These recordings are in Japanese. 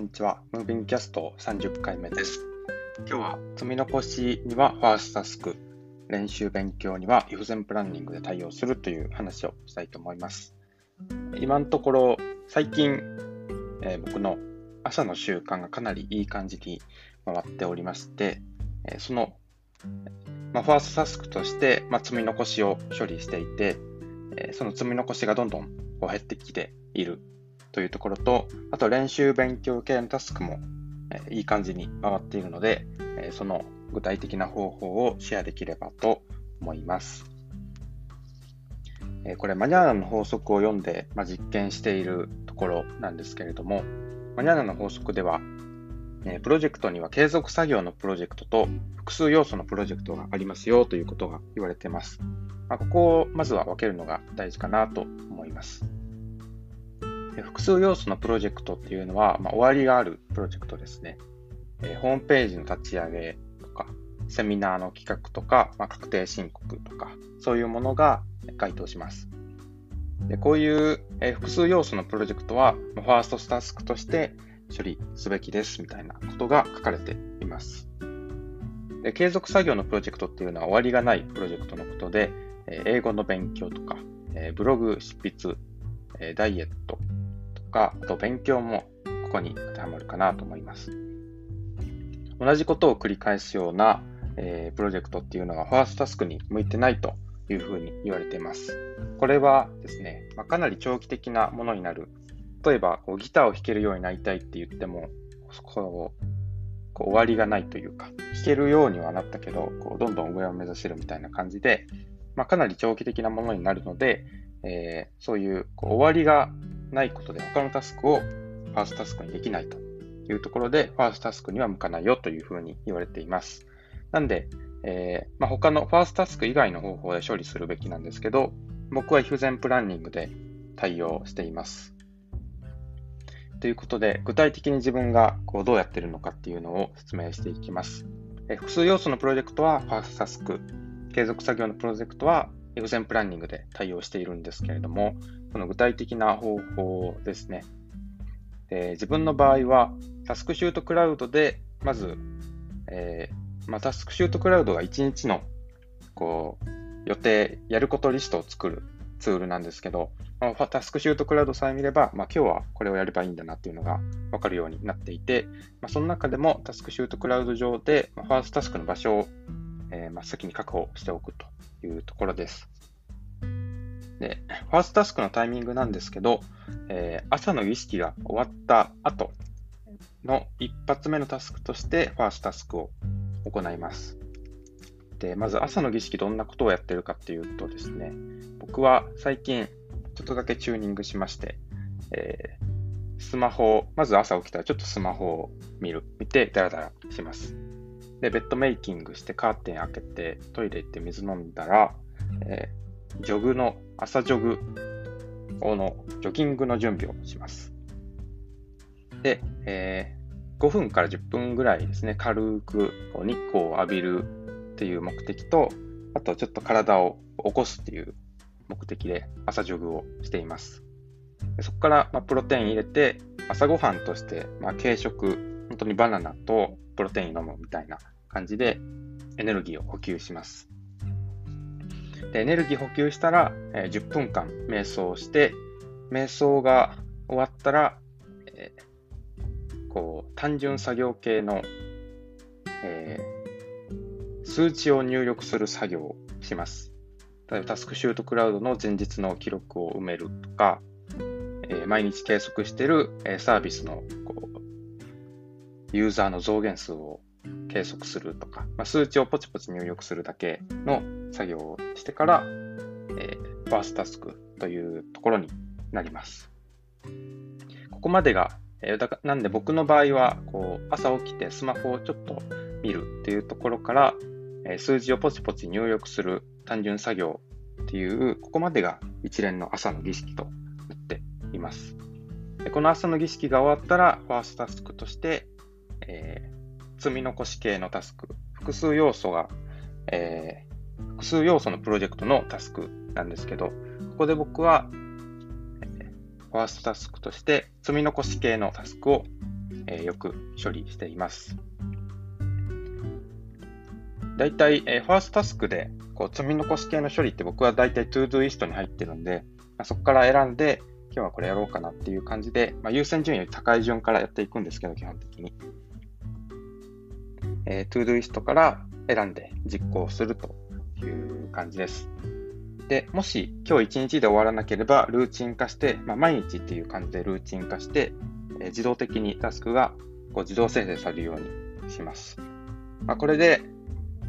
んにちは。ムービングキャスト30回目です。今日は積み残しにはファーストタスク、練習勉強には if 全プランニングで対応するという話をしたいと思います。今のところ、最近、えー、僕の朝の習慣がかなりいい感じに回っておりまして、えー、その、まあ、ファーストタスクとして、まあ、積み残しを処理していて、えー、その積み残しがどんどんこう減ってきているというところと、あと練習勉強系のタスクも、え、いい感じに回っているので、えー、その具体的な方法をシェアできればと思います。え、これ、マニャーナの法則を読んで、ま、実験しているところなんですけれども、マニャーナの法則では、えプロジェクトには継続作業のプロジェクトと複数要素のプロジェクトがありますよということが言われています。まあ、ここをまずは分けるのが大事かなと思います。複数要素のプロジェクトっていうのは、まあ、終わりがあるプロジェクトですね。え、ホームページの立ち上げとか、セミナーの企画とか、まあ、確定申告とか、そういうものが該当します。でこういう、え、複数要素のプロジェクトは、ファーストスタスクとして処理すべきですみたいなことが書かれています。で継続作業のプロジェクトっていうのは終わりがないプロジェクトのことで、え、英語の勉強とか、え、ブログ執筆、ダイエット、か、あと勉強もここに当てはまるかなと思います。同じことを繰り返すような、えー、プロジェクトっていうのがファーストタスクに向いてないというふうに言われています。これはですね、まあ、かなり長期的なものになる。例えばこうギターを弾けるようになりたいって言っても、こうこう終わりがないというか、弾けるようにはなったけど、こうどんどん上を目指せるみたいな感じで、まあ、かなり長期的なものになるので、えー、そういうこう終わりがないことで他のタスクをファーストタスクにできないというところで、ファーストタスクには向かないよというふうに言われています。なんで、えーまあ、他のファーストタスク以外の方法で処理するべきなんですけど、僕は if 全プランニングで対応しています。ということで、具体的に自分がこうどうやってるのかっていうのを説明していきます。え複数要素のプロジェクトはファーストタスク、継続作業のプロジェクトは if 全プランニングで対応しているんですけれども、その具体的な方法ですね。で自分の場合は、タスクシュートクラウドで、まず、えー、まあ、タスクシュートクラウドが1日のこう予定、やることリストを作るツールなんですけど、まあ、タスクシュートクラウドさえ見れば、まあ、今日はこれをやればいいんだなっていうのが分かるようになっていて、まあ、その中でもタスクシュートクラウド上で、まあ、ファーストタスクの場所を、えー、まあ、先に確保しておくというところです。で、ファーストタスクのタイミングなんですけど、えー、朝の儀式が終わった後の一発目のタスクとしてファーストタスクを行います。で、まず朝の儀式どんなことをやってるかっていうとですね、僕は最近ちょっとだけチューニングしまして、えー、スマホを、まず朝起きたらちょっとスマホを見る、見てダラダラします。で、ベッドメイキングしてカーテン開けてトイレ行って水飲んだら、えー、ジョグの朝ジョグのジョギングの準備をします。で、えー、5分から10分ぐらいですね、軽く日光を浴びるっていう目的と、あとちょっと体を起こすっていう目的で朝ジョグをしています。でそこから、まあ、プロテイン入れて、朝ごはんとして、まあ、軽食、本当にバナナとプロテイン飲むみたいな感じでエネルギーを補給します。でエネルギー補給したら、えー、10分間瞑想をして、瞑想が終わったら、えー、こう単純作業系の、えー、数値を入力する作業をします。例えばタスクシュートクラウドの前日の記録を埋めるとか、え、毎日計測している、え、サービスのユーザーの増減数を計測するとか、まあ、数値をポチポチ入力するだけの作業をしてから、えー、ファースタスクというところになります。ここまでが、えー、だかなんで僕の場合はこう朝起きてスマホをちょっと見るっていうところから、えー、数字をポチポチ入力する単純作業っていうここまでが一連の朝の儀式となっています。この朝の儀式が終わったらファーストタスクとして、積み残し系のタスク、複数要素が、えー、複数要素のプロジェクトのタスクなんですけど、ここで僕は、ファーストタスクとして積み残し系のタスクをえー、よく処理しています。大体、えー、ファーストタスクでこう積み残し系の処理って僕は大体 To-Do リストに入ってるんで、まあ、そこから選んで、今日はこれやろうかなっていう感じで、まあ、優先順位より高い順からやっていくんですけど、基本的に。えー、To-Do リストから選んで実行するという感じです。で、もし今日一日で終わらなければ、ルーチン化して、まあ、毎日っていう感じでルーチン化して、えー、自動的にタスクがこう自動生成されるようにします。まあ、これで、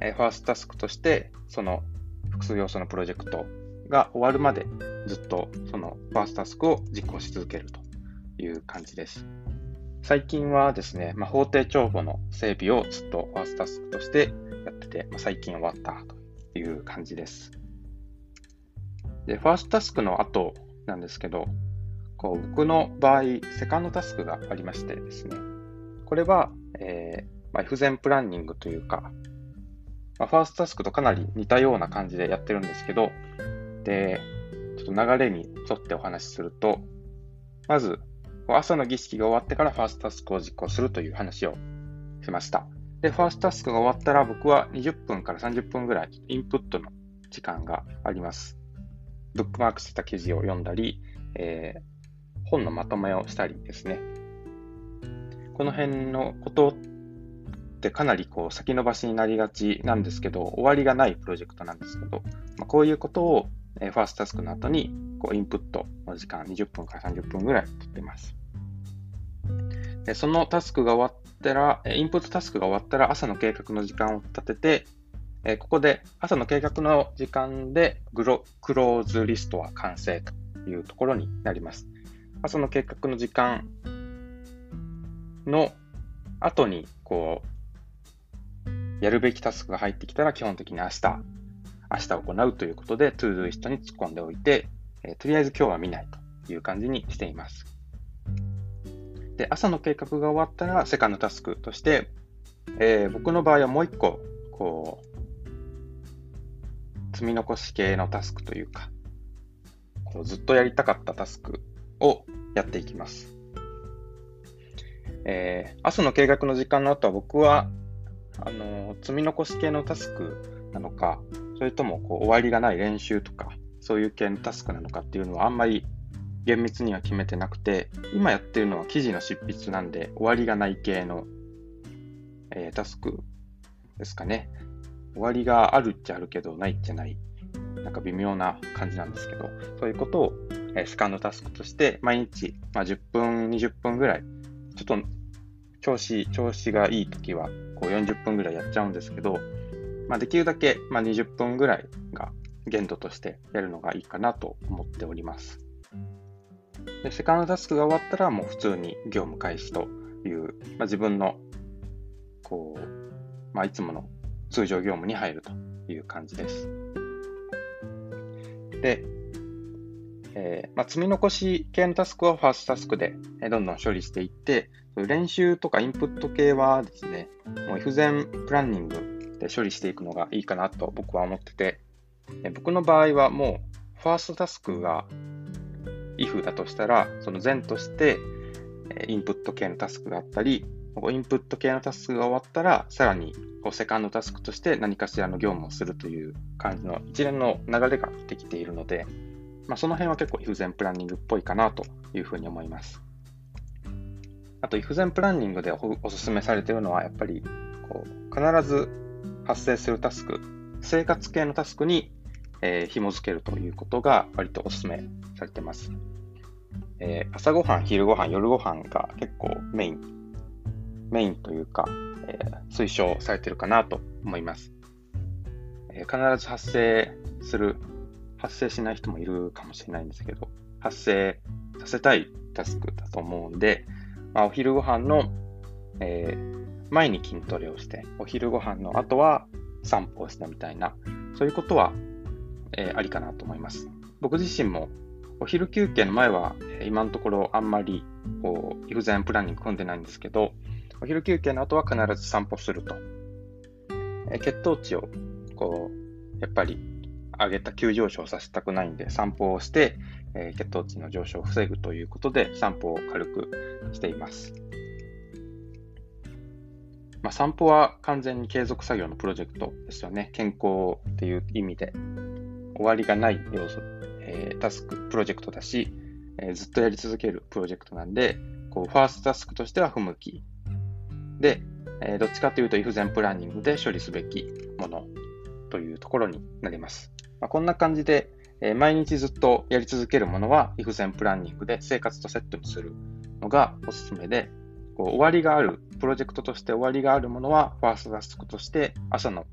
えファーストタスクとして、その複数要素のプロジェクトが終わるまでずっとそのファーストタスクを実行し続けるという感じです。最近はですね、まあ、法定帳簿の整備をずっとファーストタスクとしてやってて、まあ、最近終わったという感じです。で、ファーストタスクの後なんですけど、こう僕の場合、セカンドタスクがありましてですね、これは、えーまあ、F 前プランニングというか、まあ、ファーストタスクとかなり似たような感じでやってるんですけど、で、ちょっと流れに沿ってお話しすると、まず、朝の儀式が終わってからファーストタスクを実行するという話をしました。で、ファーストタスクが終わったら僕は20分から30分ぐらいインプットの時間があります。ブックマークしてた記事を読んだり、えー、本のまとめをしたりですね。この辺のことってかなりこう先延ばしになりがちなんですけど、終わりがないプロジェクトなんですけど、まあ、こういうことを、ファーストタスクの後にこうインプットの時間20分から30分ぐらい取っています。でそのタスクが終わったら、インプットタスクが終わったら朝の計画の時間を立てて、えここで朝の計画の時間でグロクローズリストは完成というところになります。朝の計画の時間の後にこうやるべきタスクが入ってきたら基本的に明日、明日行うということで To-Do リストに突っ込んでおいて、え、とりあえず今日は見ないという感じにしています。で、朝の計画が終わったらセカンドタスクとして、えー、僕の場合はもう一個、こう、積み残し系のタスクというか、こうずっとやりたかったタスクをやっていきます。えー、朝の計画の時間の後は僕はあの、積み残し系のタスクなのか、それともこう終わりがない練習とか、そういう系のタスクなのかっていうのはあんまり厳密には決めてなくて、今やってるのは記事の執筆なんで、終わりがない系の、えー、タスクですかね。終わりがあるっちゃあるけど、ないっちゃない。なんか微妙な感じなんですけど、そういうことを、えー、セカンドタスクとして、毎日、まあ、10分、20分ぐらい、ちょっと調子、調子がいい時は、こう40分ぐらいやっちゃうんですけど、まあ、できるだけ、まあ、20分ぐらいが限度としてやるのがいいかなと思っております。でセカンドタスクが終わったらもう普通に業務開始という、まあ、自分のこう、まあ、いつもの通常業務に入るという感じです。で、えーまあ、積み残し系のタスクはファーストタスクでどんどん処理していって、練習とかインプット系はですね、もう F 前プランニングで処理していくのがいいかなと僕は思ってて、僕の場合はもうファーストタスクが if だとしたら、その前としてインプット系のタスクがあったり、インプット系のタスクが終わったら、さらにこうセカンドタスクとして何かしらの業務をするという感じの一連の流れができているので、まあ、その辺は結構 if 前プランニングっぽいかなというふうに思います。あと、if 前プランニングでお勧めされているのは、やっぱり、こう、必ず発生するタスク、生活系のタスクに、え、紐付けるということが割とお勧めされてます。えー、朝ごはん、昼ごはん、夜ごはんが結構メイン、メインというか、えー、推奨されてるかなと思います。えー、必ず発生する、発生しない人もいるかもしれないんですけど、発生させたいタスクだと思うんで、まあ、お昼ご飯の、え、前に筋トレをして、お昼ご飯の後は散歩をしたみたいな、そういうことは、えー、ありかなと思います。僕自身もお昼休憩の前は、え、今のところあんまりこう、イフザインプランニング組んでないんですけど、お昼休憩の後は必ず散歩すると。えー、血糖値をこう、やっぱり上げた急上昇させたくないんで、散歩をして、えー、血糖値の上昇を防ぐということで、散歩を軽くしています。まあ、散歩は完全に継続作業のプロジェクトですよね。健康っていう意味で。終わりがない要素、えー、タスク、プロジェクトだし、えー、ずっとやり続けるプロジェクトなんで、こう、ファーストタスクとしては不向き。で、えー、どっちかというと、イフゼンプランニングで処理すべきものというところになります。まあ、こんな感じで、えー、毎日ずっとやり続けるものは、イフゼンプランニングで生活とセットにするのがおすすめで、こう終わりがある、プロジェクトとして終わりがあるものは、ファーストタスクとして朝の、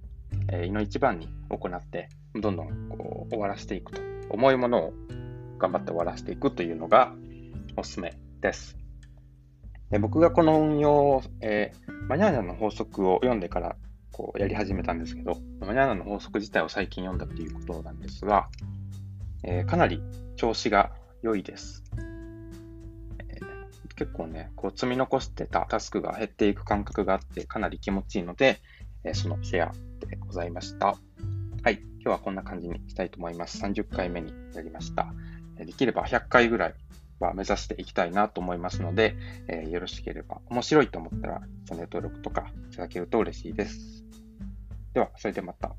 えー、胃の一番に行って、どんどんこう終わらせていくと。重いものを頑張って終わらせていくというのがおすすめです。で僕がこの運用を、えー、マニャーナの法則を読んでからこうやり始めたんですけど、マニャーナの法則自体を最近読んだということなんですが、えー、かなり調子が良いです。結構ね、こう積み残してたタスクが減っていく感覚があって、かなり気持ちいいので、えそのシェアでございました。今日はこんな感じにしたいと思います。30回目になりました。できれば100回ぐらいは目指していきたいなと思いますので、えー、よろしければ面白いと思ったらチャンネル登録とかいただけると嬉しいです。では、それでまた。